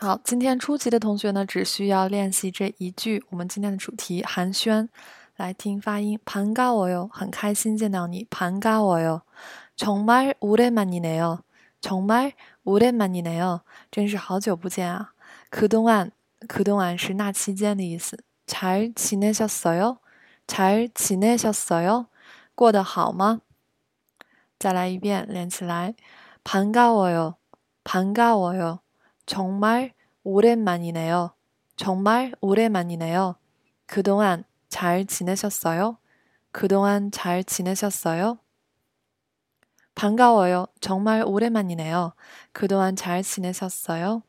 好，今天初级的同学呢，只需要练习这一句。我们今天的主题寒暄，来听发音。반가워 요， 很开心见到你。반가워 요， 정말오랜만이네 요， 정말오랜만이네 요， 真是好久不见啊。그동 안， 그동안是那期间的意思。잘지내셨어 요， 잘지내셨어 요， 过得好吗？再来一遍，连起来。반가워 요， 반가워 요。 정말 오랜만이네요. 정말 오랜만이네요. 그동안 잘 지내셨어요? 그동안 잘 지내셨어요? 반가워요. 정말 오랜만이네요. 그동안 잘 지내셨어요?